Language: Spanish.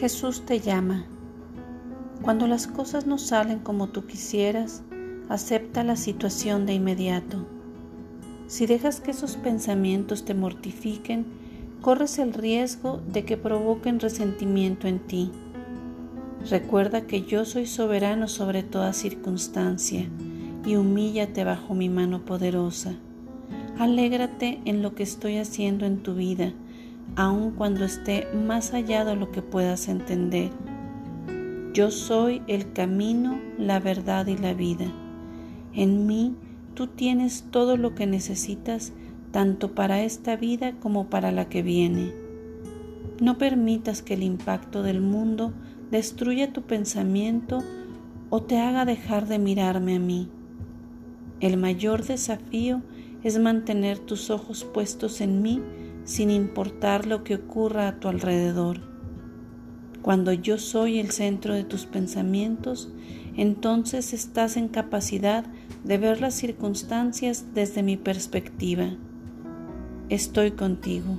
Jesús te llama. Cuando las cosas no salen como tú quisieras, acepta la situación de inmediato. Si dejas que esos pensamientos te mortifiquen, corres el riesgo de que provoquen resentimiento en ti. Recuerda que yo soy soberano sobre toda circunstancia y humíllate bajo mi mano poderosa. Alégrate en lo que estoy haciendo en tu vida aun cuando esté más allá de lo que puedas entender. Yo soy el camino, la verdad y la vida. En mí tú tienes todo lo que necesitas tanto para esta vida como para la que viene. No permitas que el impacto del mundo destruya tu pensamiento o te haga dejar de mirarme a mí. El mayor desafío es mantener tus ojos puestos en mí sin importar lo que ocurra a tu alrededor. Cuando yo soy el centro de tus pensamientos, entonces estás en capacidad de ver las circunstancias desde mi perspectiva. Estoy contigo.